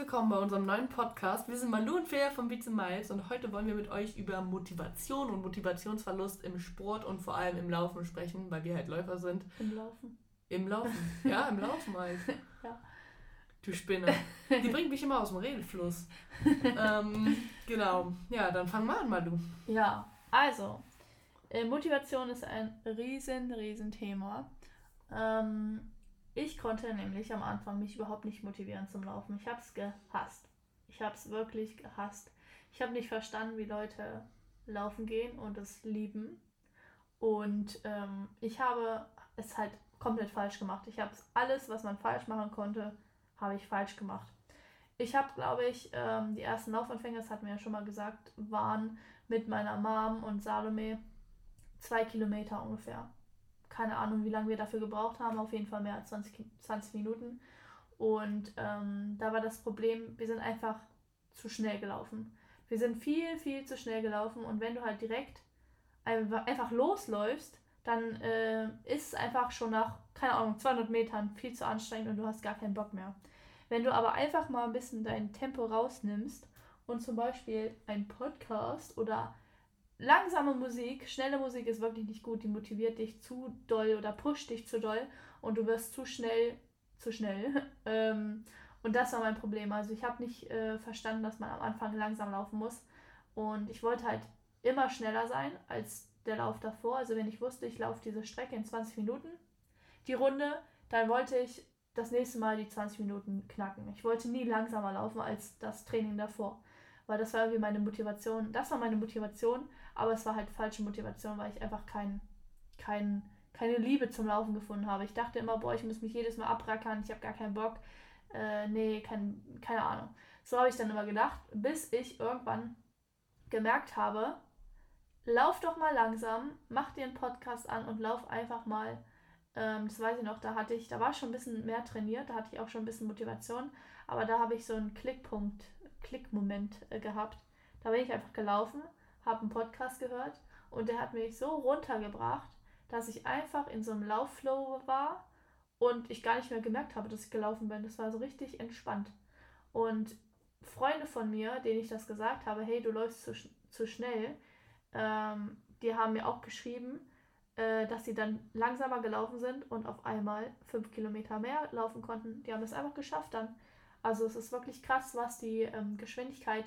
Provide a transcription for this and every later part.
willkommen bei unserem neuen Podcast. Wir sind Malu und Fea von Beats Miles und heute wollen wir mit euch über Motivation und Motivationsverlust im Sport und vor allem im Laufen sprechen, weil wir halt Läufer sind. Im Laufen? Im Laufen, ja, im Laufen halt. ja. Du Spinne. Die bringt mich immer aus dem Redefluss. ähm, genau. Ja, dann fang mal an, Malu. Ja, also, äh, Motivation ist ein riesen, riesen Thema. Ähm, ich konnte nämlich am Anfang mich überhaupt nicht motivieren zum Laufen. Ich habe es gehasst. Ich habe es wirklich gehasst. Ich habe nicht verstanden, wie Leute laufen gehen und es lieben. Und ähm, ich habe es halt komplett falsch gemacht. Ich habe alles, was man falsch machen konnte, habe ich falsch gemacht. Ich habe, glaube ich, ähm, die ersten Laufanfänger, das hatten wir ja schon mal gesagt, waren mit meiner Mom und Salome zwei Kilometer ungefähr keine Ahnung, wie lange wir dafür gebraucht haben, auf jeden Fall mehr als 20, 20 Minuten. Und ähm, da war das Problem, wir sind einfach zu schnell gelaufen. Wir sind viel, viel zu schnell gelaufen und wenn du halt direkt einfach losläufst, dann äh, ist es einfach schon nach, keine Ahnung, 200 Metern viel zu anstrengend und du hast gar keinen Bock mehr. Wenn du aber einfach mal ein bisschen dein Tempo rausnimmst und zum Beispiel einen Podcast oder langsame Musik, schnelle Musik ist wirklich nicht gut. Die motiviert dich zu doll oder pusht dich zu doll und du wirst zu schnell, zu schnell. ähm, und das war mein Problem. Also ich habe nicht äh, verstanden, dass man am Anfang langsam laufen muss. Und ich wollte halt immer schneller sein als der Lauf davor. Also wenn ich wusste, ich laufe diese Strecke in 20 Minuten, die Runde, dann wollte ich das nächste Mal die 20 Minuten knacken. Ich wollte nie langsamer laufen als das Training davor. Weil das war irgendwie meine Motivation. Das war meine Motivation aber es war halt falsche Motivation, weil ich einfach kein, kein, keine Liebe zum Laufen gefunden habe. Ich dachte immer, boah, ich muss mich jedes Mal abrackern, ich habe gar keinen Bock. Äh, nee, kein, keine Ahnung. So habe ich dann immer gedacht, bis ich irgendwann gemerkt habe, lauf doch mal langsam, mach dir einen Podcast an und lauf einfach mal. Ähm, das weiß ich noch, da hatte ich, da war ich schon ein bisschen mehr trainiert, da hatte ich auch schon ein bisschen Motivation, aber da habe ich so einen Klickpunkt, Klickmoment äh, gehabt. Da bin ich einfach gelaufen habe einen Podcast gehört und der hat mich so runtergebracht, dass ich einfach in so einem Laufflow war und ich gar nicht mehr gemerkt habe, dass ich gelaufen bin. Das war so richtig entspannt. Und Freunde von mir, denen ich das gesagt habe, hey, du läufst zu, zu schnell, ähm, die haben mir auch geschrieben, äh, dass sie dann langsamer gelaufen sind und auf einmal fünf Kilometer mehr laufen konnten. Die haben es einfach geschafft dann. Also es ist wirklich krass, was die ähm, Geschwindigkeit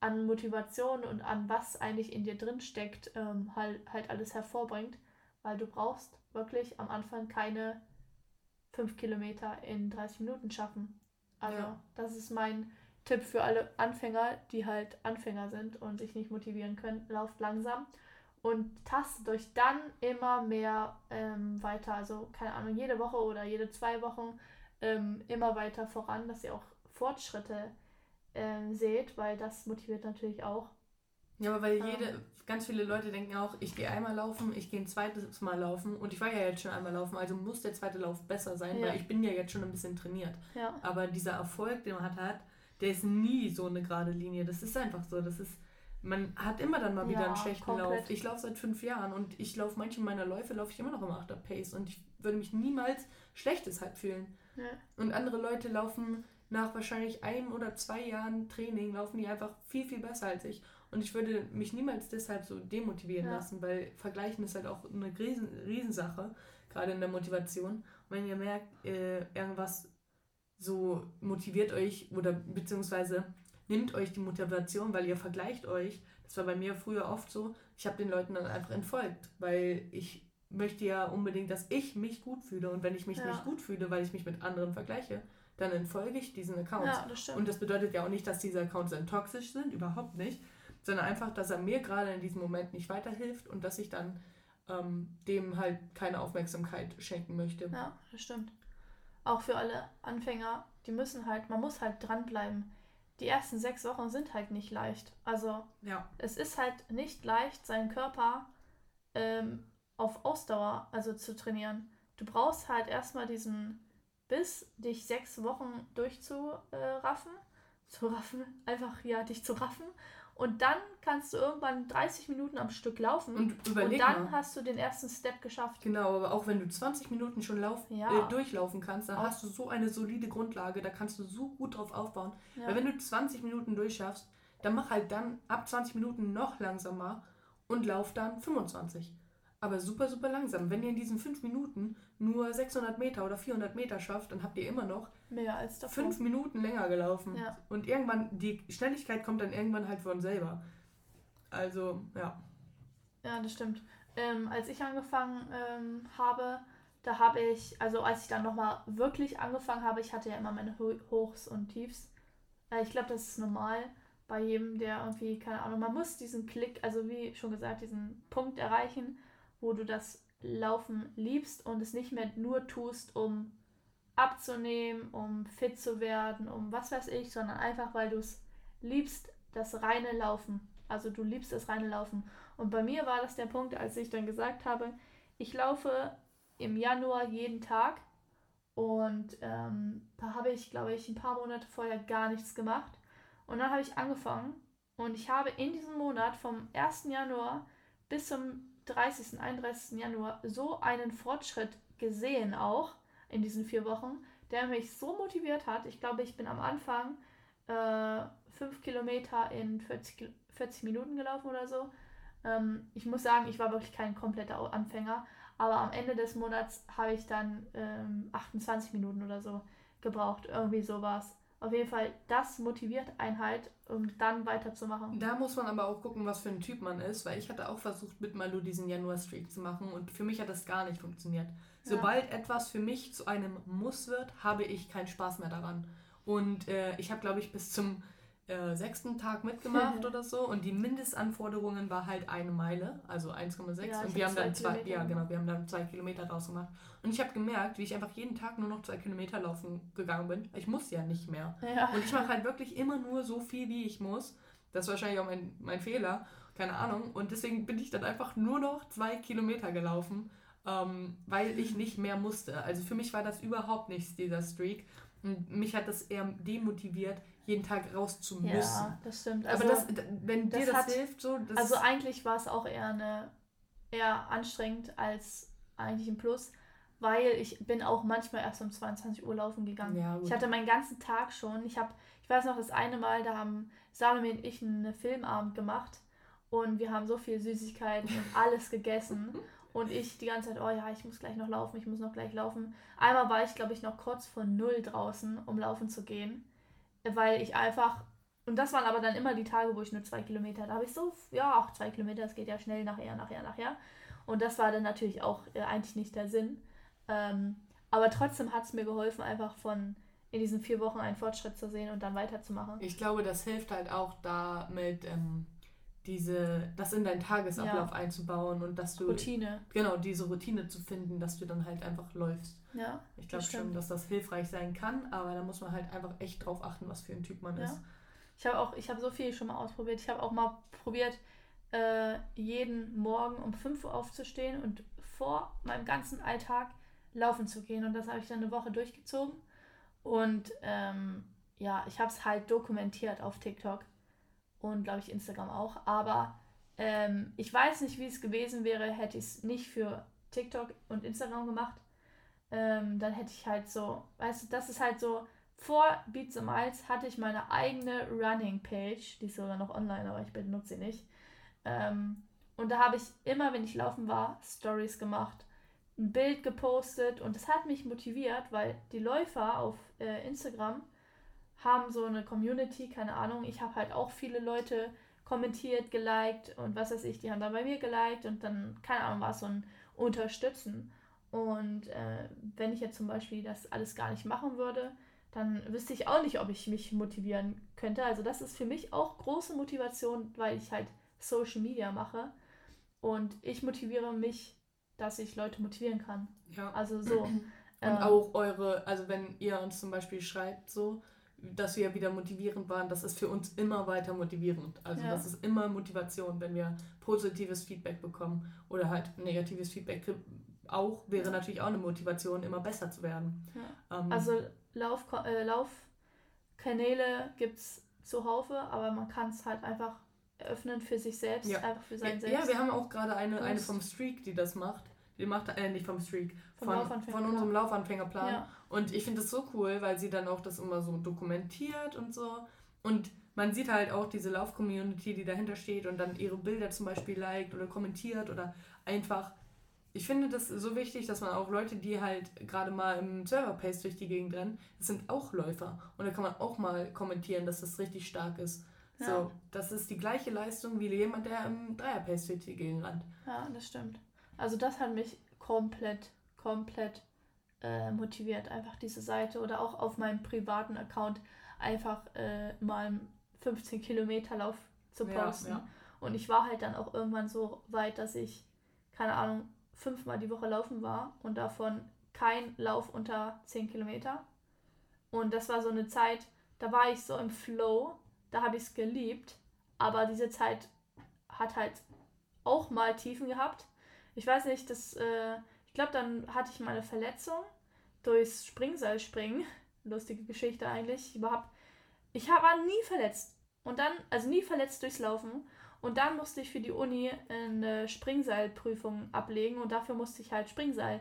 an Motivation und an was eigentlich in dir drin steckt, ähm, halt, halt alles hervorbringt, weil du brauchst wirklich am Anfang keine fünf Kilometer in 30 Minuten schaffen. Also ja. das ist mein Tipp für alle Anfänger, die halt Anfänger sind und sich nicht motivieren können. Lauft langsam und tastet euch dann immer mehr ähm, weiter. Also keine Ahnung, jede Woche oder jede zwei Wochen ähm, immer weiter voran, dass ihr auch Fortschritte ähm, seht, weil das motiviert natürlich auch. Ja, aber weil ähm, jede, ganz viele Leute denken auch, ich gehe einmal laufen, ich gehe ein zweites Mal laufen und ich war ja jetzt schon einmal laufen, also muss der zweite Lauf besser sein, ja. weil ich bin ja jetzt schon ein bisschen trainiert. Ja. Aber dieser Erfolg, den man hat, hat, der ist nie so eine gerade Linie. Das ist einfach so. Das ist, man hat immer dann mal wieder ja, einen schlechten komplett. Lauf. Ich laufe seit fünf Jahren und ich laufe manche meiner Läufe laufe ich immer noch im 8 Pace und ich würde mich niemals schlechtes halt fühlen. Ja. Und andere Leute laufen nach wahrscheinlich einem oder zwei Jahren Training laufen die einfach viel, viel besser als ich. Und ich würde mich niemals deshalb so demotivieren ja. lassen, weil Vergleichen ist halt auch eine Riesen, Riesensache, gerade in der Motivation. Und wenn ihr merkt, äh, irgendwas so motiviert euch oder beziehungsweise nimmt euch die Motivation, weil ihr vergleicht euch. Das war bei mir früher oft so. Ich habe den Leuten dann einfach entfolgt, weil ich möchte ja unbedingt, dass ich mich gut fühle. Und wenn ich mich ja. nicht gut fühle, weil ich mich mit anderen vergleiche, dann entfolge ich diesen Accounts. Ja, das stimmt. Und das bedeutet ja auch nicht, dass diese Accounts dann toxisch sind, überhaupt nicht, sondern einfach, dass er mir gerade in diesem Moment nicht weiterhilft und dass ich dann ähm, dem halt keine Aufmerksamkeit schenken möchte. Ja, das stimmt. Auch für alle Anfänger, die müssen halt, man muss halt dranbleiben. Die ersten sechs Wochen sind halt nicht leicht. Also ja. es ist halt nicht leicht, seinen Körper ähm, auf Ausdauer also zu trainieren. Du brauchst halt erstmal diesen bis dich sechs Wochen durchzuraffen, zu raffen, einfach ja, dich zu raffen. Und dann kannst du irgendwann 30 Minuten am Stück laufen. Und, überleg und dann mal. hast du den ersten Step geschafft. Genau, aber auch wenn du 20 Minuten schon laufen, ja. äh, durchlaufen kannst, dann auch. hast du so eine solide Grundlage, da kannst du so gut drauf aufbauen. Ja. Weil wenn du 20 Minuten durchschaffst, dann mach halt dann ab 20 Minuten noch langsamer und lauf dann 25 aber super, super langsam. Wenn ihr in diesen fünf Minuten nur 600 Meter oder 400 Meter schafft, dann habt ihr immer noch mehr als davor. fünf Minuten länger gelaufen. Ja. Und irgendwann, die Schnelligkeit kommt dann irgendwann halt von selber. Also, ja. Ja, das stimmt. Ähm, als ich angefangen ähm, habe, da habe ich, also als ich dann nochmal wirklich angefangen habe, ich hatte ja immer meine Hochs und Tiefs. Äh, ich glaube, das ist normal bei jedem, der irgendwie, keine Ahnung, man muss diesen Klick, also wie schon gesagt, diesen Punkt erreichen, wo du das Laufen liebst und es nicht mehr nur tust, um abzunehmen, um fit zu werden, um was weiß ich, sondern einfach, weil du es liebst, das reine Laufen. Also du liebst das reine Laufen. Und bei mir war das der Punkt, als ich dann gesagt habe, ich laufe im Januar jeden Tag und ähm, da habe ich, glaube ich, ein paar Monate vorher gar nichts gemacht. Und dann habe ich angefangen und ich habe in diesem Monat vom 1. Januar bis zum 30. 31. Januar so einen Fortschritt gesehen auch in diesen vier Wochen, der mich so motiviert hat. Ich glaube, ich bin am Anfang äh, fünf Kilometer in 40, 40 Minuten gelaufen oder so. Ähm, ich muss sagen, ich war wirklich kein kompletter Anfänger, aber am Ende des Monats habe ich dann ähm, 28 Minuten oder so gebraucht. Irgendwie sowas. Auf jeden Fall, das motiviert einen halt, um dann weiterzumachen. Da muss man aber auch gucken, was für ein Typ man ist, weil ich hatte auch versucht, mit Malu diesen Januar-Streak zu machen und für mich hat das gar nicht funktioniert. Sobald ja. etwas für mich zu einem Muss wird, habe ich keinen Spaß mehr daran. Und äh, ich habe, glaube ich, bis zum äh, sechsten Tag mitgemacht oder so. Und die Mindestanforderungen war halt eine Meile, also 1,6 ja, und wir haben dann zwei, ja genau, wir haben dann zwei Kilometer draus gemacht. Und ich habe gemerkt, wie ich einfach jeden Tag nur noch zwei Kilometer laufen gegangen bin. Ich muss ja nicht mehr. Ja. und ich mache halt wirklich immer nur so viel, wie ich muss. Das ist wahrscheinlich auch mein, mein Fehler, keine Ahnung. Und deswegen bin ich dann einfach nur noch zwei Kilometer gelaufen, ähm, weil ich nicht mehr musste. Also für mich war das überhaupt nichts dieser Streak und mich hat das eher demotiviert, jeden Tag raus zu müssen. Ja, das stimmt. Also, Aber das, wenn dir das, hat, hilft, so. Das also eigentlich war es auch eher eine eher anstrengend als eigentlich ein Plus, weil ich bin auch manchmal erst um 22 Uhr laufen gegangen. Ja, ich hatte meinen ganzen Tag schon. Ich habe, ich weiß noch, das eine Mal, da haben Salome und ich einen Filmabend gemacht und wir haben so viel Süßigkeiten und alles gegessen. Und ich die ganze Zeit, oh ja, ich muss gleich noch laufen, ich muss noch gleich laufen. Einmal war ich, glaube ich, noch kurz vor null draußen, um laufen zu gehen weil ich einfach, und das waren aber dann immer die Tage, wo ich nur zwei Kilometer, da habe ich so, ja, auch zwei Kilometer, das geht ja schnell nachher, nachher, nachher. Und das war dann natürlich auch äh, eigentlich nicht der Sinn. Ähm, aber trotzdem hat es mir geholfen, einfach von in diesen vier Wochen einen Fortschritt zu sehen und dann weiterzumachen. Ich glaube, das hilft halt auch damit, ähm, diese, das in deinen Tagesablauf ja. einzubauen und dass du. Routine. Genau, diese Routine zu finden, dass du dann halt einfach läufst. Ja. Ich glaube schon, dass das hilfreich sein kann, aber da muss man halt einfach echt drauf achten, was für ein Typ man ja. ist. Ich habe auch, ich habe so viel schon mal ausprobiert. Ich habe auch mal probiert, äh, jeden Morgen um 5 Uhr aufzustehen und vor meinem ganzen Alltag laufen zu gehen. Und das habe ich dann eine Woche durchgezogen. Und ähm, ja, ich habe es halt dokumentiert auf TikTok und glaube ich Instagram auch. Aber ähm, ich weiß nicht, wie es gewesen wäre, hätte ich es nicht für TikTok und Instagram gemacht. Ähm, dann hätte ich halt so, weißt du, das ist halt so, vor Beats and Miles hatte ich meine eigene Running Page, die ist sogar noch online, aber ich benutze sie nicht. Ähm, und da habe ich immer, wenn ich laufen war, Stories gemacht, ein Bild gepostet und das hat mich motiviert, weil die Läufer auf äh, Instagram haben so eine Community, keine Ahnung. Ich habe halt auch viele Leute kommentiert, geliked und was weiß ich, die haben dann bei mir geliked und dann, keine Ahnung, war es so ein Unterstützen. Und äh, wenn ich jetzt zum Beispiel das alles gar nicht machen würde, dann wüsste ich auch nicht, ob ich mich motivieren könnte. Also das ist für mich auch große Motivation, weil ich halt Social Media mache. Und ich motiviere mich, dass ich Leute motivieren kann. Ja. Also so. Und äh, auch eure, also wenn ihr uns zum Beispiel schreibt, so, dass wir wieder motivierend waren, das ist für uns immer weiter motivierend. Also ja. das ist immer Motivation, wenn wir positives Feedback bekommen oder halt negatives Feedback auch, wäre ja. natürlich auch eine Motivation, immer besser zu werden. Ja. Ähm, also Lauf, äh, Lauf Kanäle gibt es zuhaufe, aber man kann es halt einfach eröffnen für sich selbst, ja. einfach für sein ja, Selbst. Ja, wir haben auch gerade eine, eine vom Streak, die das macht. Die macht, äh, nicht vom Streak, von, von unserem Laufanfängerplan. Ja. Und ich finde das so cool, weil sie dann auch das immer so dokumentiert und so. Und man sieht halt auch diese Lauf-Community, die dahinter steht und dann ihre Bilder zum Beispiel liked oder kommentiert oder einfach. Ich finde das so wichtig, dass man auch Leute, die halt gerade mal im Server-Pace durch die Gegend rennen, das sind auch Läufer. Und da kann man auch mal kommentieren, dass das richtig stark ist. Ja. So, das ist die gleiche Leistung wie jemand, der im Dreier-Pace durch die Gegend rennt. Ja, das stimmt. Also das hat mich komplett, komplett äh, motiviert, einfach diese Seite oder auch auf meinem privaten Account einfach äh, mal 15 Kilometer Lauf zu posten. Ja, ja. Und ich war halt dann auch irgendwann so weit, dass ich, keine Ahnung, fünfmal die Woche laufen war und davon kein Lauf unter 10 Kilometer. Und das war so eine Zeit, da war ich so im Flow, da habe ich es geliebt, aber diese Zeit hat halt auch mal Tiefen gehabt. Ich weiß nicht, das, äh, ich glaube, dann hatte ich mal eine Verletzung durchs Springseilspringen. Lustige Geschichte eigentlich. Überhaupt. Ich war nie verletzt. Und dann, also nie verletzt durchs Laufen. Und dann musste ich für die Uni eine Springseilprüfung ablegen und dafür musste ich halt Springseil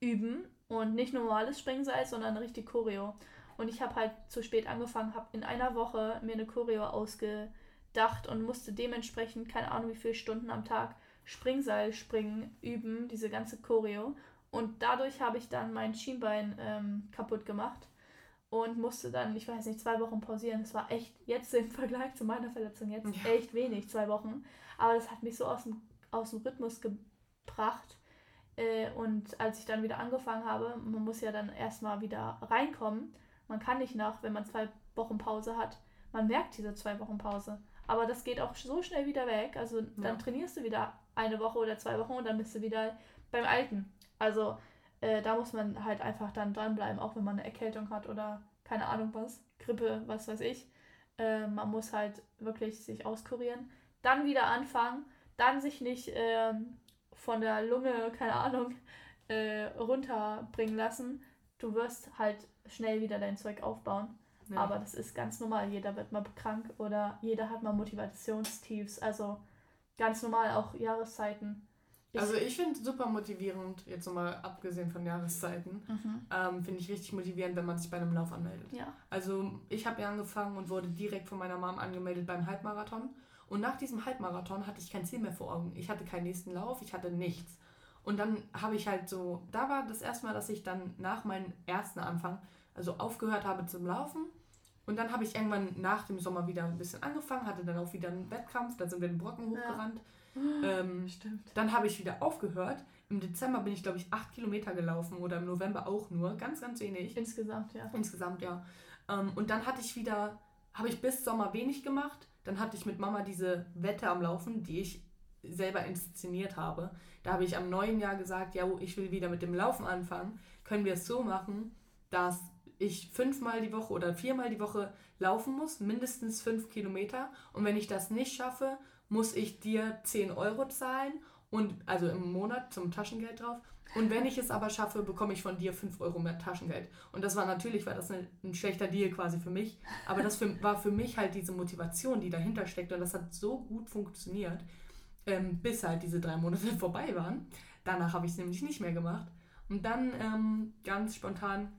üben. Und nicht normales Springseil, sondern richtig Choreo. Und ich habe halt zu spät angefangen, habe in einer Woche mir eine Choreo ausgedacht und musste dementsprechend, keine Ahnung wie viele Stunden am Tag, Springseil springen üben, diese ganze Choreo. Und dadurch habe ich dann mein Schienbein ähm, kaputt gemacht und musste dann, ich weiß nicht, zwei Wochen pausieren. Das war echt jetzt im Vergleich zu meiner Verletzung jetzt ja. echt wenig, zwei Wochen. Aber das hat mich so aus dem, aus dem Rhythmus gebracht. Äh, und als ich dann wieder angefangen habe, man muss ja dann erstmal wieder reinkommen. Man kann nicht nach, wenn man zwei Wochen Pause hat, man merkt diese zwei Wochen Pause. Aber das geht auch so schnell wieder weg. Also dann ja. trainierst du wieder eine Woche oder zwei Wochen und dann bist du wieder beim Alten. Also äh, da muss man halt einfach dann dranbleiben, auch wenn man eine Erkältung hat oder keine Ahnung was, Grippe, was weiß ich. Äh, man muss halt wirklich sich auskurieren. Dann wieder anfangen, dann sich nicht äh, von der Lunge, keine Ahnung, äh, runterbringen lassen. Du wirst halt schnell wieder dein Zeug aufbauen. Ja. Aber das ist ganz normal. Jeder wird mal krank oder jeder hat mal Motivationstiefs. Also ganz normal, auch Jahreszeiten. Ich also ich finde super motivierend, jetzt nochmal abgesehen von Jahreszeiten, mhm. ähm, finde ich richtig motivierend, wenn man sich bei einem Lauf anmeldet. Ja. Also ich habe ja angefangen und wurde direkt von meiner Mom angemeldet beim Halbmarathon. Und nach diesem Halbmarathon hatte ich kein Ziel mehr vor Augen. Ich hatte keinen nächsten Lauf, ich hatte nichts. Und dann habe ich halt so, da war das erste Mal, dass ich dann nach meinem ersten Anfang, also aufgehört habe zum Laufen. Und dann habe ich irgendwann nach dem Sommer wieder ein bisschen angefangen, hatte dann auch wieder einen Wettkampf, da sind wir den Brocken hochgerannt. Ja ähm, Stimmt. Dann habe ich wieder aufgehört. Im Dezember bin ich, glaube ich, acht Kilometer gelaufen oder im November auch nur. Ganz, ganz wenig. Insgesamt, ja. Insgesamt, ja. Ähm, und dann hatte ich wieder, habe ich bis Sommer wenig gemacht. Dann hatte ich mit Mama diese Wette am Laufen, die ich selber inszeniert habe. Da habe ich am neuen Jahr gesagt, ja, ich will wieder mit dem Laufen anfangen. Können wir es so machen, dass ich fünfmal die Woche oder viermal die Woche laufen muss, mindestens fünf Kilometer. Und wenn ich das nicht schaffe, muss ich dir 10 Euro zahlen und also im Monat zum Taschengeld drauf. Und wenn ich es aber schaffe, bekomme ich von dir 5 Euro mehr Taschengeld. Und das war natürlich, war das ein, schlechter Deal quasi für mich. Aber das für, war für mich halt diese Motivation, die dahinter steckt. Und das hat so gut funktioniert, ähm, bis halt diese drei Monate vorbei waren. Danach habe ich es nämlich nicht mehr gemacht. Und dann ähm, ganz spontan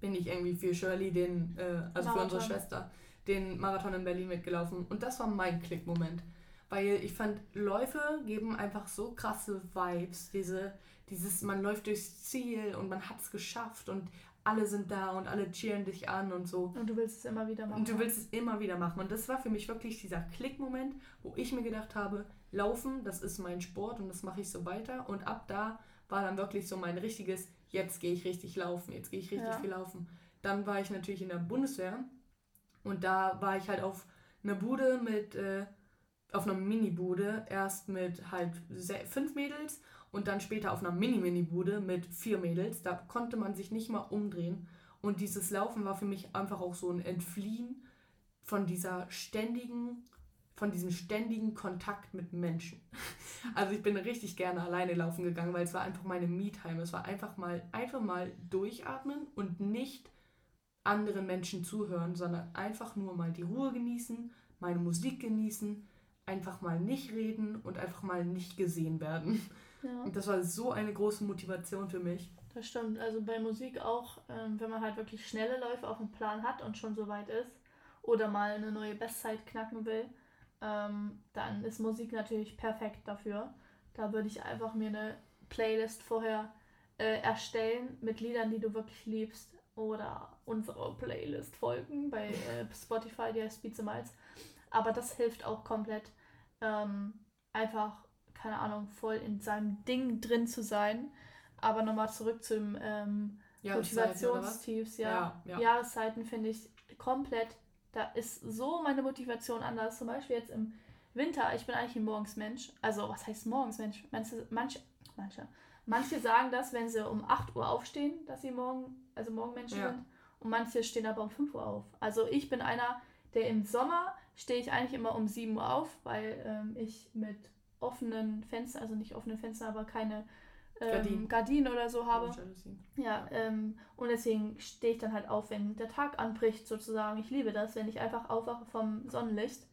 bin ich irgendwie für Shirley, den, äh, also Marathon. für unsere Schwester, den Marathon in Berlin mitgelaufen. Und das war mein Klickmoment weil ich fand, Läufe geben einfach so krasse Vibes. Diese, dieses, man läuft durchs Ziel und man hat es geschafft und alle sind da und alle cheeren dich an und so. Und du willst es immer wieder machen. Und du willst es immer wieder machen. Und das war für mich wirklich dieser Klickmoment, wo ich mir gedacht habe, Laufen, das ist mein Sport und das mache ich so weiter. Und ab da war dann wirklich so mein richtiges, jetzt gehe ich richtig laufen, jetzt gehe ich richtig ja. viel laufen. Dann war ich natürlich in der Bundeswehr und da war ich halt auf einer Bude mit äh, auf einer Mini-Bude erst mit halt fünf Mädels und dann später auf einer Mini-Mini-Bude mit vier Mädels. Da konnte man sich nicht mal umdrehen. Und dieses Laufen war für mich einfach auch so ein Entfliehen von dieser ständigen, von diesem ständigen Kontakt mit Menschen. Also ich bin richtig gerne alleine laufen gegangen, weil es war einfach meine Me-Time. Es war einfach mal, einfach mal durchatmen und nicht anderen Menschen zuhören, sondern einfach nur mal die Ruhe genießen, meine Musik genießen, einfach mal nicht reden und einfach mal nicht gesehen werden. Ja. Und das war so eine große Motivation für mich. Das stimmt. Also bei Musik auch, ähm, wenn man halt wirklich schnelle Läufe auf dem Plan hat und schon so weit ist oder mal eine neue Bestzeit knacken will, ähm, dann ist Musik natürlich perfekt dafür. Da würde ich einfach mir eine Playlist vorher äh, erstellen mit Liedern, die du wirklich liebst oder unsere Playlist folgen bei äh, Spotify, die heißt Beats Miles. Aber das hilft auch komplett, ähm, einfach, keine Ahnung, voll in seinem Ding drin zu sein. Aber nochmal zurück zum ähm, Motivationstiefs, ja. Ja, ja. Jahreszeiten finde ich komplett, da ist so meine Motivation anders. Zum Beispiel jetzt im Winter, ich bin eigentlich ein Morgensmensch. Also, was heißt Morgensmensch? Manche, manche, manche, manche sagen das, wenn sie um 8 Uhr aufstehen, dass sie morgen, also Morgenmenschen ja. sind. Und manche stehen aber um 5 Uhr auf. Also, ich bin einer, der im Sommer stehe ich eigentlich immer um 7 Uhr auf, weil ähm, ich mit offenen Fenstern, also nicht offene Fenster, aber keine ähm, Gardinen. Gardinen oder so habe. Ja, ähm, und deswegen stehe ich dann halt auf, wenn der Tag anbricht, sozusagen. Ich liebe das, wenn ich einfach aufwache vom Sonnenlicht.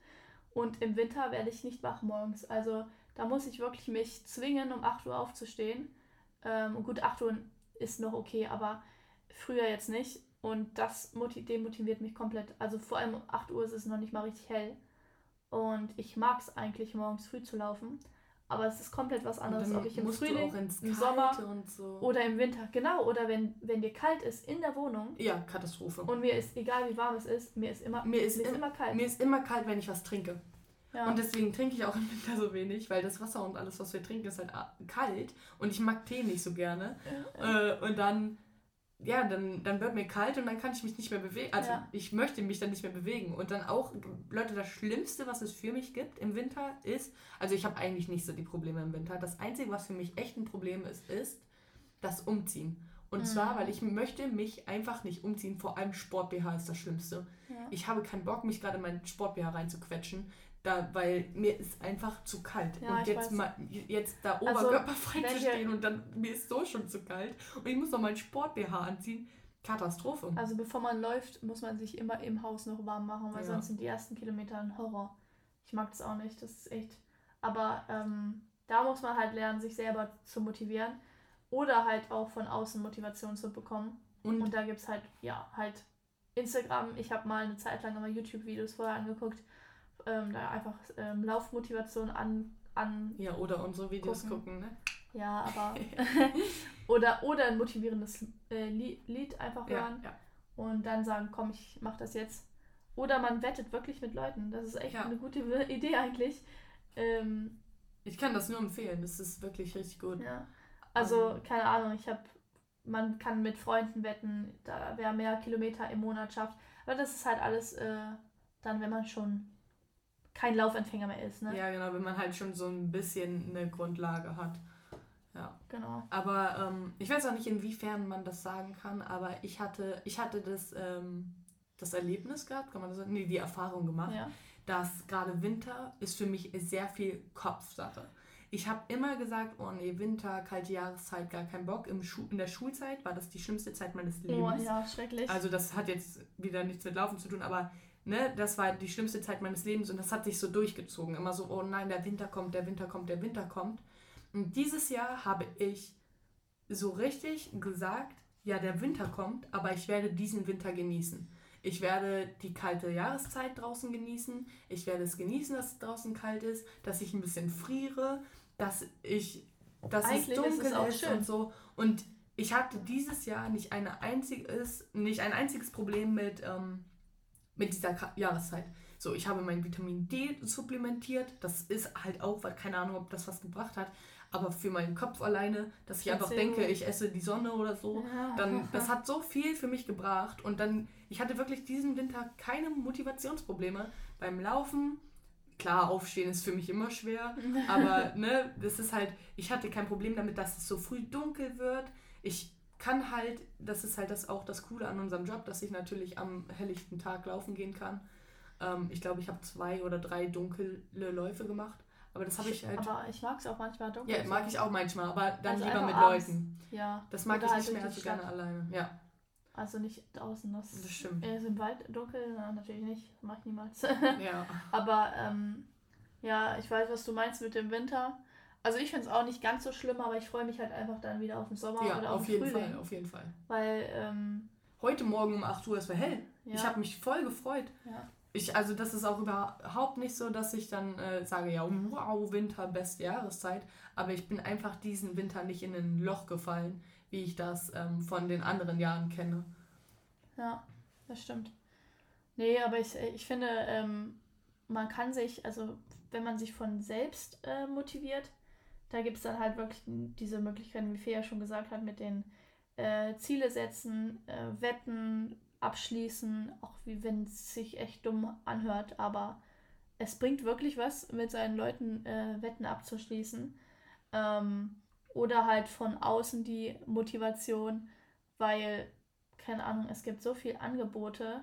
Und im Winter werde ich nicht wach morgens. Also da muss ich wirklich mich zwingen, um 8 Uhr aufzustehen. Ähm, und gut, 8 Uhr ist noch okay, aber früher jetzt nicht. Und das demotiviert mich komplett. Also vor allem um 8 Uhr ist es noch nicht mal richtig hell. Und ich mag es eigentlich, morgens früh zu laufen. Aber es ist komplett was anderes, ob ich im Frühling, im Sommer so. oder im Winter. Genau, oder wenn, wenn dir kalt ist in der Wohnung. Ja, Katastrophe. Und mir ist, egal wie warm es ist, mir ist immer, mir ist, mir ist immer kalt. Mir ist immer kalt, wenn ich was trinke. Ja. Und deswegen trinke ich auch im Winter so wenig, weil das Wasser und alles, was wir trinken, ist halt kalt. Und ich mag Tee nicht so gerne. Ja. Äh, und dann ja, dann, dann wird mir kalt und dann kann ich mich nicht mehr bewegen. Also ja. ich möchte mich dann nicht mehr bewegen. Und dann auch, Leute, das Schlimmste, was es für mich gibt im Winter ist, also ich habe eigentlich nicht so die Probleme im Winter. Das Einzige, was für mich echt ein Problem ist, ist das Umziehen. Und mhm. zwar, weil ich möchte mich einfach nicht umziehen. Vor allem Sport-BH ist das Schlimmste. Ja. Ich habe keinen Bock, mich gerade in meinen Sport-BH reinzuquetschen. Da, weil mir ist einfach zu kalt. Ja, und jetzt, mal, jetzt da oberkörperfrei also, zu stehen und dann mir ist so schon zu kalt und ich muss noch meinen Sport-BH anziehen. Katastrophe. Also bevor man läuft, muss man sich immer im Haus noch warm machen, weil ja. sonst sind die ersten Kilometer ein Horror. Ich mag das auch nicht, das ist echt. Aber ähm, da muss man halt lernen, sich selber zu motivieren oder halt auch von außen Motivation zu bekommen. Und, und da gibt es halt, ja, halt Instagram. Ich habe mal eine Zeit lang immer YouTube-Videos vorher angeguckt ähm, da einfach ähm, Laufmotivation an, an. Ja, oder unsere Videos gucken, gucken ne? Ja, aber. oder, oder ein motivierendes äh, Lied einfach hören ja, ja. und dann sagen, komm, ich mach das jetzt. Oder man wettet wirklich mit Leuten. Das ist echt ja. eine gute Idee eigentlich. Ähm, ich kann das nur empfehlen, das ist wirklich richtig gut. Ja. Also, um, keine Ahnung, ich habe, man kann mit Freunden wetten, da wer mehr Kilometer im Monat schafft. Aber das ist halt alles äh, dann, wenn man schon kein Laufempfänger mehr ist. Ne? Ja, genau, wenn man halt schon so ein bisschen eine Grundlage hat. Ja. Genau. Aber ähm, ich weiß auch nicht, inwiefern man das sagen kann, aber ich hatte, ich hatte das, ähm, das Erlebnis gehabt, kann man das sagen? Nee, die Erfahrung gemacht, ja. dass gerade Winter ist für mich sehr viel Kopfsache. Ich habe immer gesagt, oh nee, Winter, kalte Jahreszeit, gar keinen Bock. Im Schu in der Schulzeit war das die schlimmste Zeit meines oh, Lebens. Oh ja, schrecklich. Also das hat jetzt wieder nichts mit Laufen zu tun, aber ne, das war die schlimmste Zeit meines Lebens und das hat sich so durchgezogen. Immer so, oh nein, der Winter kommt, der Winter kommt, der Winter kommt. Und dieses Jahr habe ich so richtig gesagt, ja, der Winter kommt, aber ich werde diesen Winter genießen. Ich werde die kalte Jahreszeit draußen genießen. Ich werde es genießen, dass es draußen kalt ist, dass ich ein bisschen friere, dass ich, dass Eigentlich es dunkel ist, es ist und so. Und ich hatte dieses Jahr nicht, eine einziges, nicht ein einziges Problem mit ähm, mit dieser Jahreszeit. So, ich habe mein Vitamin D supplementiert. Das ist halt auch, weil keine Ahnung, ob das was gebracht hat. Aber für meinen Kopf alleine, dass ich einfach denke, ich esse die Sonne oder so, dann das hat so viel für mich gebracht. Und dann, ich hatte wirklich diesen Winter keine Motivationsprobleme beim Laufen. Klar, aufstehen ist für mich immer schwer, aber ne, das ist halt, ich hatte kein Problem damit, dass es so früh dunkel wird. Ich kann halt, das ist halt das auch das Coole an unserem Job, dass ich natürlich am helllichten Tag laufen gehen kann. Ähm, ich glaube, ich habe zwei oder drei dunkle Läufe gemacht. Aber das habe ich halt. Aber ich mag es auch manchmal dunkel. Ja, mag ich auch manchmal, aber dann also lieber mit abends. Leuten. Ja. Das mag oder ich halt nicht mehr so gerne alleine. Ja. Also nicht draußen. Das, das stimmt. Ist im Wald dunkel? Na, natürlich nicht. Mach ich niemals. ja. Aber ähm, ja, ich weiß, was du meinst mit dem Winter. Also ich finde es auch nicht ganz so schlimm, aber ich freue mich halt einfach dann wieder auf den Sommer ja, oder auf, auf den jeden Frühling. Fall, auf jeden Fall. Weil ähm, heute Morgen um 8 Uhr, es war hell. Ja. Ich habe mich voll gefreut. Ja. Ich, also das ist auch überhaupt nicht so, dass ich dann äh, sage, ja, wow, Winter, beste Jahreszeit. Aber ich bin einfach diesen Winter nicht in ein Loch gefallen, wie ich das ähm, von den anderen Jahren kenne. Ja, das stimmt. Nee, aber ich, ich finde, ähm, man kann sich, also wenn man sich von selbst äh, motiviert, da gibt es dann halt wirklich diese Möglichkeiten, wie Fea schon gesagt hat, mit den äh, Ziele setzen, äh, Wetten, abschließen, auch wie wenn es sich echt dumm anhört, aber es bringt wirklich was, mit seinen Leuten äh, Wetten abzuschließen. Ähm, oder halt von außen die Motivation, weil, keine Ahnung, es gibt so viele Angebote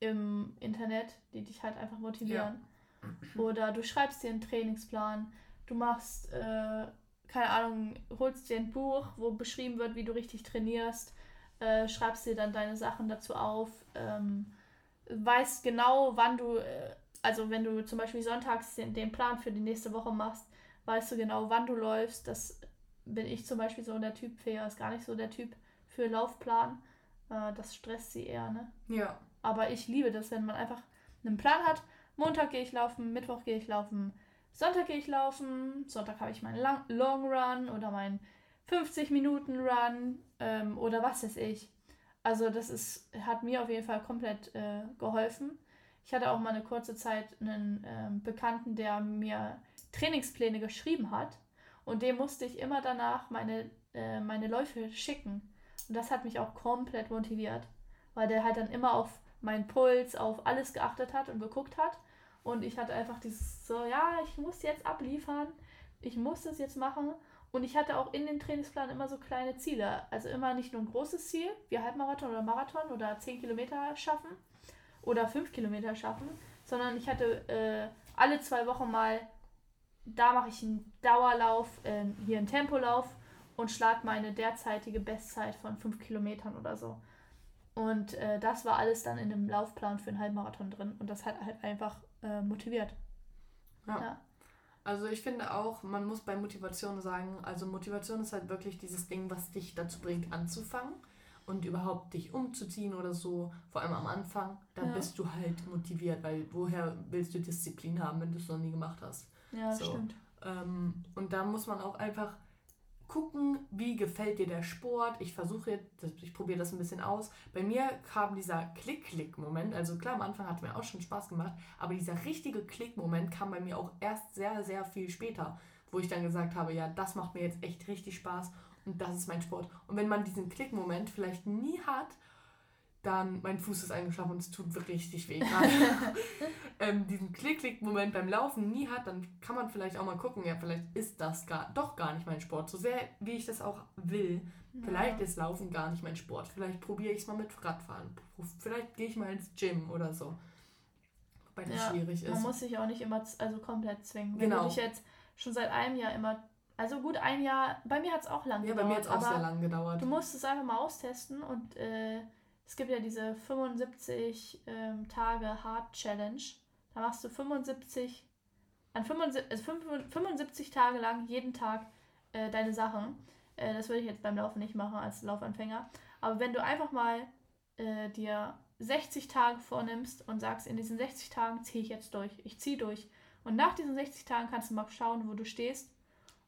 im Internet, die dich halt einfach motivieren. Ja. Oder du schreibst dir einen Trainingsplan, du machst, äh, keine Ahnung, holst dir ein Buch, wo beschrieben wird, wie du richtig trainierst äh, schreibst dir dann deine Sachen dazu auf, ähm, weißt genau, wann du, äh, also wenn du zum Beispiel sonntags den, den, Plan für die nächste Woche machst, weißt du genau, wann du läufst. Das bin ich zum Beispiel so der Typ. Fea ist gar nicht so der Typ für Laufplan. Äh, das stresst sie eher, ne? Ja. Aber ich liebe das, wenn man einfach einen Plan hat. Montag gehe ich laufen, Mittwoch gehe ich laufen, Sonntag gehe ich laufen, Sonntag habe ich meinen Long Run oder meinen 50 Minuten Run ähm, oder was weiß ich. Also das ist, hat mir auf jeden Fall komplett äh, geholfen. Ich hatte auch mal eine kurze Zeit einen ähm, Bekannten, der mir Trainingspläne geschrieben hat und dem musste ich immer danach meine, äh, meine Läufe schicken. Und das hat mich auch komplett motiviert, weil der halt dann immer auf meinen Puls, auf alles geachtet hat und geguckt hat. Und ich hatte einfach dieses so, ja, ich muss jetzt abliefern, ich muss das jetzt machen. Und ich hatte auch in den Trainingsplan immer so kleine Ziele. Also immer nicht nur ein großes Ziel, wie Halbmarathon oder Marathon oder 10 Kilometer schaffen oder 5 Kilometer schaffen, sondern ich hatte äh, alle zwei Wochen mal, da mache ich einen Dauerlauf, äh, hier einen Tempolauf und schlage meine derzeitige Bestzeit von 5 Kilometern oder so. Und äh, das war alles dann in dem Laufplan für einen Halbmarathon drin und das hat halt einfach äh, motiviert. Ja. ja. Also ich finde auch, man muss bei Motivation sagen, also Motivation ist halt wirklich dieses Ding, was dich dazu bringt, anzufangen und überhaupt dich umzuziehen oder so, vor allem am Anfang, dann ja. bist du halt motiviert, weil woher willst du Disziplin haben, wenn du es noch nie gemacht hast? Ja, so. stimmt. Ähm, und da muss man auch einfach gucken, wie gefällt dir der Sport. Ich versuche ich probiere das ein bisschen aus. Bei mir kam dieser Klick-Klick-Moment. Also klar, am Anfang hat mir auch schon Spaß gemacht, aber dieser richtige Klick-Moment kam bei mir auch erst sehr, sehr viel später, wo ich dann gesagt habe, ja, das macht mir jetzt echt richtig Spaß und das ist mein Sport. Und wenn man diesen Klick-Moment vielleicht nie hat dann mein Fuß ist eingeschlafen und es tut wirklich richtig weh. ähm, diesen Klick-Klick-Moment beim Laufen nie hat, dann kann man vielleicht auch mal gucken, ja, vielleicht ist das gar, doch gar nicht mein Sport. So sehr, wie ich das auch will, ja. vielleicht ist Laufen gar nicht mein Sport. Vielleicht probiere ich es mal mit Radfahren. Vielleicht gehe ich mal ins Gym oder so. Wobei das ja, schwierig ist. Man muss sich auch nicht immer also komplett zwingen. Wenn genau. du dich jetzt schon seit einem Jahr immer also gut, ein Jahr, bei mir hat es auch lang ja, gedauert. Ja, bei mir hat es auch sehr lang gedauert. Du musst es einfach mal austesten und äh, es gibt ja diese 75 ähm, Tage Hard Challenge. Da machst du 75, an 75, also 75 Tage lang jeden Tag äh, deine Sachen. Äh, das würde ich jetzt beim Laufen nicht machen als Laufanfänger. Aber wenn du einfach mal äh, dir 60 Tage vornimmst und sagst, in diesen 60 Tagen ziehe ich jetzt durch, ich ziehe durch. Und nach diesen 60 Tagen kannst du mal schauen, wo du stehst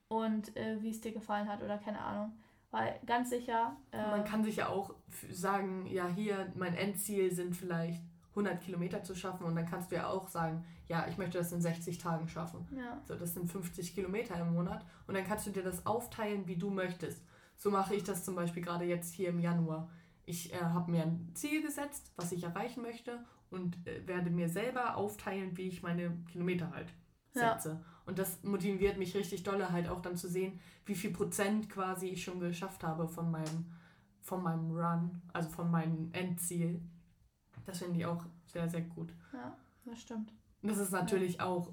und äh, wie es dir gefallen hat oder keine Ahnung. Weil ganz sicher. Äh, Man kann sich ja auch sagen, ja, hier mein Endziel sind vielleicht 100 Kilometer zu schaffen und dann kannst du ja auch sagen, ja, ich möchte das in 60 Tagen schaffen. Ja. So, das sind 50 Kilometer im Monat und dann kannst du dir das aufteilen, wie du möchtest. So mache ich das zum Beispiel gerade jetzt hier im Januar. Ich äh, habe mir ein Ziel gesetzt, was ich erreichen möchte und äh, werde mir selber aufteilen, wie ich meine Kilometer halt setze. Ja. Und das motiviert mich richtig dolle, halt auch dann zu sehen, wie viel Prozent quasi ich schon geschafft habe von meinem, von meinem Run, also von meinem Endziel. Das finde ich auch sehr, sehr gut. Ja, das stimmt. Das ist natürlich ja. auch,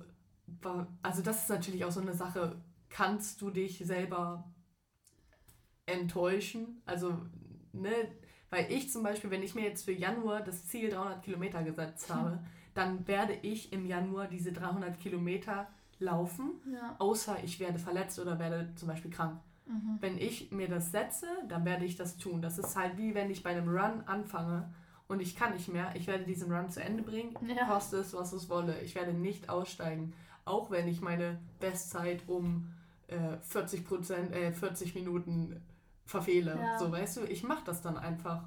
also das ist natürlich auch so eine Sache, kannst du dich selber enttäuschen? Also, ne, Weil ich zum Beispiel, wenn ich mir jetzt für Januar das Ziel 300 Kilometer gesetzt habe, dann werde ich im Januar diese 300 Kilometer laufen, ja. außer ich werde verletzt oder werde zum Beispiel krank. Mhm. Wenn ich mir das setze, dann werde ich das tun. Das ist halt wie wenn ich bei einem Run anfange und ich kann nicht mehr. Ich werde diesen Run zu Ende bringen, ja. koste es, was es wolle. Ich werde nicht aussteigen, auch wenn ich meine Bestzeit um äh, 40 Prozent, äh, 40 Minuten verfehle. Ja. So, weißt du, ich mache das dann einfach.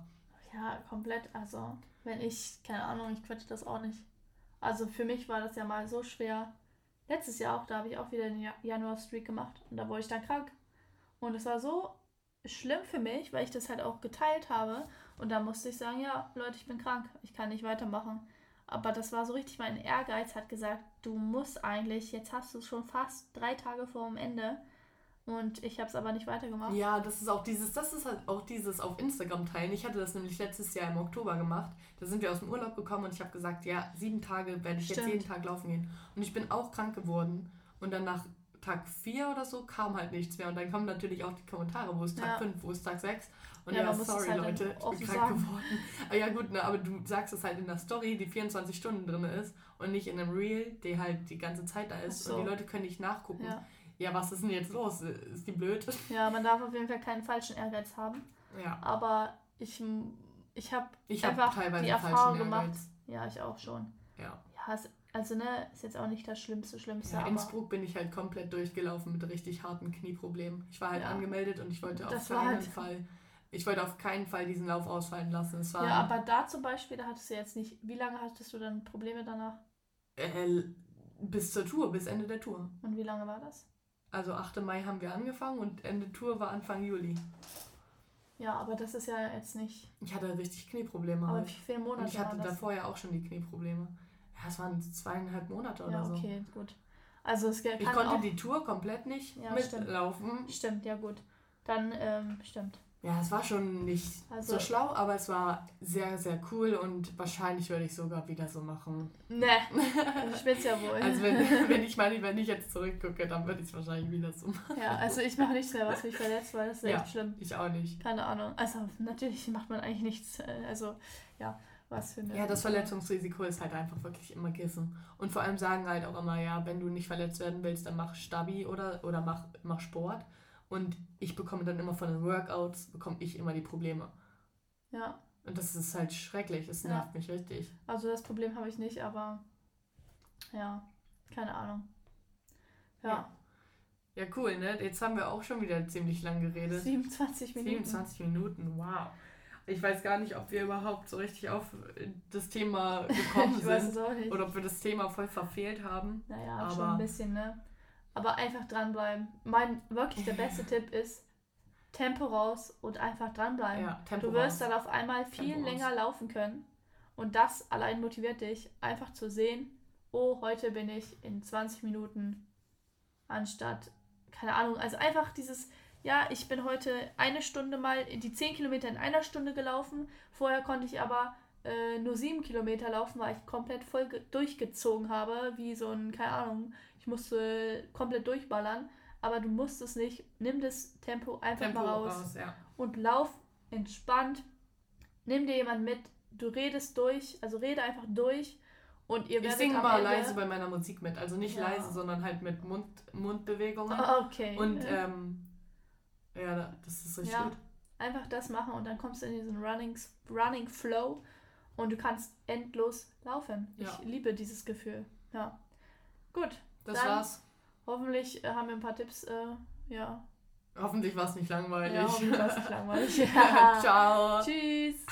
Ja, komplett. Also, wenn ich, keine Ahnung, ich quetsche das auch nicht. Also für mich war das ja mal so schwer. Letztes Jahr auch, da habe ich auch wieder den Januar-Streak gemacht und da wurde ich dann krank. Und es war so schlimm für mich, weil ich das halt auch geteilt habe. Und da musste ich sagen, ja, Leute, ich bin krank, ich kann nicht weitermachen. Aber das war so richtig mein Ehrgeiz, hat gesagt, du musst eigentlich, jetzt hast du es schon fast drei Tage vor dem Ende. Und ich habe es aber nicht weitergemacht. Ja, das ist auch dieses, das ist halt auch dieses auf Instagram teilen. Ich hatte das nämlich letztes Jahr im Oktober gemacht. Da sind wir aus dem Urlaub gekommen und ich habe gesagt, ja, sieben Tage werde ich Stimmt. jetzt jeden Tag laufen gehen. Und ich bin auch krank geworden. Und dann nach Tag 4 oder so kam halt nichts mehr. Und dann kommen natürlich auch die Kommentare, wo ist Tag 5, ja. wo ist Tag 6. Und ja, ja sorry halt Leute, ich bin krank sagen. geworden. Aber ja gut, ne, aber du sagst es halt in der Story, die 24 Stunden drin ist und nicht in einem Reel, der halt die ganze Zeit da ist. So. Und die Leute können nicht nachgucken. Ja. Ja, was ist denn jetzt los? Ist die blöd? Ja, man darf auf jeden Fall keinen falschen Ehrgeiz haben. Ja. Aber ich, ich habe einfach hab die Erfahrung gemacht. Ja, ich auch schon. Ja. Ja, es also, ne, ist jetzt auch nicht das Schlimmste, Schlimmste. Ja, in Innsbruck bin ich halt komplett durchgelaufen mit richtig harten Knieproblemen. Ich war halt ja. angemeldet und ich wollte das auf keinen halt Fall, ich wollte auf keinen Fall diesen Lauf ausfallen lassen. Es war ja, aber da zum Beispiel, da hattest du jetzt nicht, wie lange hattest du dann Probleme danach? Äh, bis zur Tour, bis Ende der Tour. Und wie lange war das? Also 8. Mai haben wir angefangen und Ende Tour war Anfang Juli. Ja, aber das ist ja jetzt nicht. Ich hatte richtig Knieprobleme. Aber halt. wie viele Monate? Und ich hatte davor ja auch schon die Knieprobleme. Ja, es waren zweieinhalb Monate oder ja, so. okay, gut. Also es kann Ich konnte die Tour komplett nicht ja, mitlaufen. Stimmt. stimmt, ja gut. Dann ähm, stimmt. Ja, es war schon nicht also, so schlau, aber es war sehr, sehr cool und wahrscheinlich würde ich sogar wieder so machen. Ne, ich will es ja wohl. Also wenn, wenn ich meine, wenn ich jetzt zurückgucke, dann würde ich es wahrscheinlich wieder so machen. Ja, also ich mache nichts mehr, was mich verletzt, weil das ist ja, echt schlimm. ich auch nicht. Keine Ahnung. Also natürlich macht man eigentlich nichts, äh, also ja, was für eine. Ja, das Verletzungsrisiko ist halt einfach wirklich immer Kissen. Und vor allem sagen halt auch immer, ja, wenn du nicht verletzt werden willst, dann mach Stabi oder, oder mach, mach Sport. Und ich bekomme dann immer von den Workouts, bekomme ich immer die Probleme. Ja. Und das ist halt schrecklich, es nervt ja. mich richtig. Also das Problem habe ich nicht, aber ja, keine Ahnung. Ja. ja. Ja, cool, ne? Jetzt haben wir auch schon wieder ziemlich lang geredet. 27 Minuten. 27 Minuten, wow. Ich weiß gar nicht, ob wir überhaupt so richtig auf das Thema gekommen sind. Oder ob wir das Thema voll verfehlt haben. Naja, aber schon ein bisschen, ne? Aber einfach dranbleiben. Mein wirklich der beste Tipp ist, Tempo raus und einfach dranbleiben. Ja, Tempo du wirst raus. dann auf einmal viel Tempo länger raus. laufen können. Und das allein motiviert dich, einfach zu sehen, oh, heute bin ich in 20 Minuten anstatt, keine Ahnung, also einfach dieses, ja, ich bin heute eine Stunde mal die 10 Kilometer in einer Stunde gelaufen. Vorher konnte ich aber äh, nur 7 Kilometer laufen, weil ich komplett voll durchgezogen habe, wie so ein, keine Ahnung, musste komplett durchballern. Aber du musst es nicht. Nimm das Tempo einfach Tempo mal raus, raus ja. und lauf entspannt. Nimm dir jemanden mit. Du redest durch, also rede einfach durch. Und ihr ich singe mal leise bei meiner Musik mit. Also nicht ja. leise, sondern halt mit Mund, Mundbewegungen. Okay. Und ähm, ja, das ist richtig ja, gut. Einfach das machen und dann kommst du in diesen Running, Running Flow und du kannst endlos laufen. Ja. Ich liebe dieses Gefühl. Ja. Gut. Das dann war's. Hoffentlich äh, haben wir ein paar Tipps. Äh, ja. Hoffentlich war es nicht langweilig. Ja, hoffentlich war es nicht langweilig. Ja. Ciao. Tschüss.